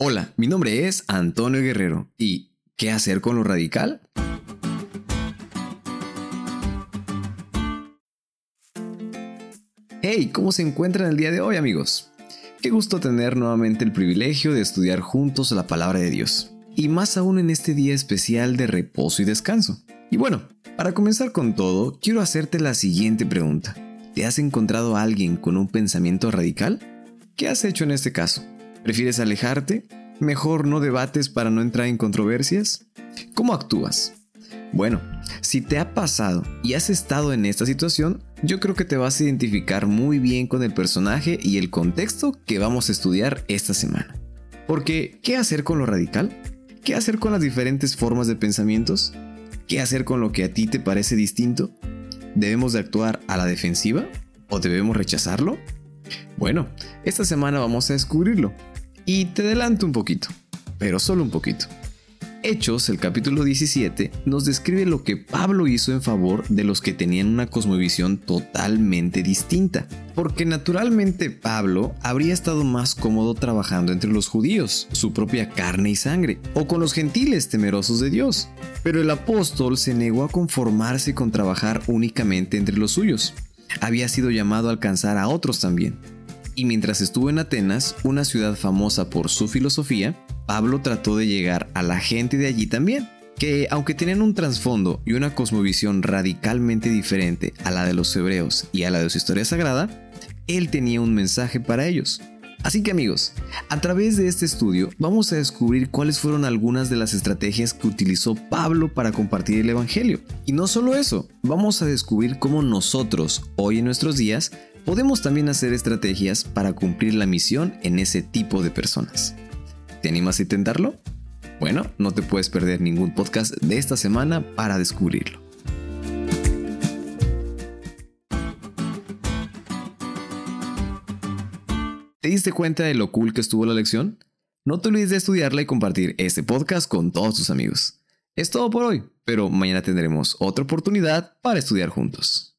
Hola, mi nombre es Antonio Guerrero y ¿qué hacer con lo radical? Hey, ¿cómo se encuentran el día de hoy amigos? Qué gusto tener nuevamente el privilegio de estudiar juntos la palabra de Dios, y más aún en este día especial de reposo y descanso. Y bueno, para comenzar con todo, quiero hacerte la siguiente pregunta. ¿Te has encontrado alguien con un pensamiento radical? ¿Qué has hecho en este caso? ¿Prefieres alejarte? ¿Mejor no debates para no entrar en controversias? ¿Cómo actúas? Bueno, si te ha pasado y has estado en esta situación, yo creo que te vas a identificar muy bien con el personaje y el contexto que vamos a estudiar esta semana. Porque, ¿qué hacer con lo radical? ¿Qué hacer con las diferentes formas de pensamientos? ¿Qué hacer con lo que a ti te parece distinto? ¿Debemos de actuar a la defensiva o debemos rechazarlo? Bueno, esta semana vamos a descubrirlo y te adelanto un poquito, pero solo un poquito. Hechos, el capítulo 17, nos describe lo que Pablo hizo en favor de los que tenían una cosmovisión totalmente distinta. Porque naturalmente Pablo habría estado más cómodo trabajando entre los judíos, su propia carne y sangre, o con los gentiles temerosos de Dios. Pero el apóstol se negó a conformarse con trabajar únicamente entre los suyos. Había sido llamado a alcanzar a otros también y mientras estuvo en Atenas, una ciudad famosa por su filosofía, Pablo trató de llegar a la gente de allí también, que aunque tenían un trasfondo y una cosmovisión radicalmente diferente a la de los hebreos y a la de su historia sagrada, él tenía un mensaje para ellos. Así que amigos, a través de este estudio vamos a descubrir cuáles fueron algunas de las estrategias que utilizó Pablo para compartir el Evangelio. Y no solo eso, vamos a descubrir cómo nosotros, hoy en nuestros días, podemos también hacer estrategias para cumplir la misión en ese tipo de personas. ¿Te animas a intentarlo? Bueno, no te puedes perder ningún podcast de esta semana para descubrirlo. ¿Te diste cuenta de lo cool que estuvo la lección? No te olvides de estudiarla y compartir este podcast con todos tus amigos. Es todo por hoy, pero mañana tendremos otra oportunidad para estudiar juntos.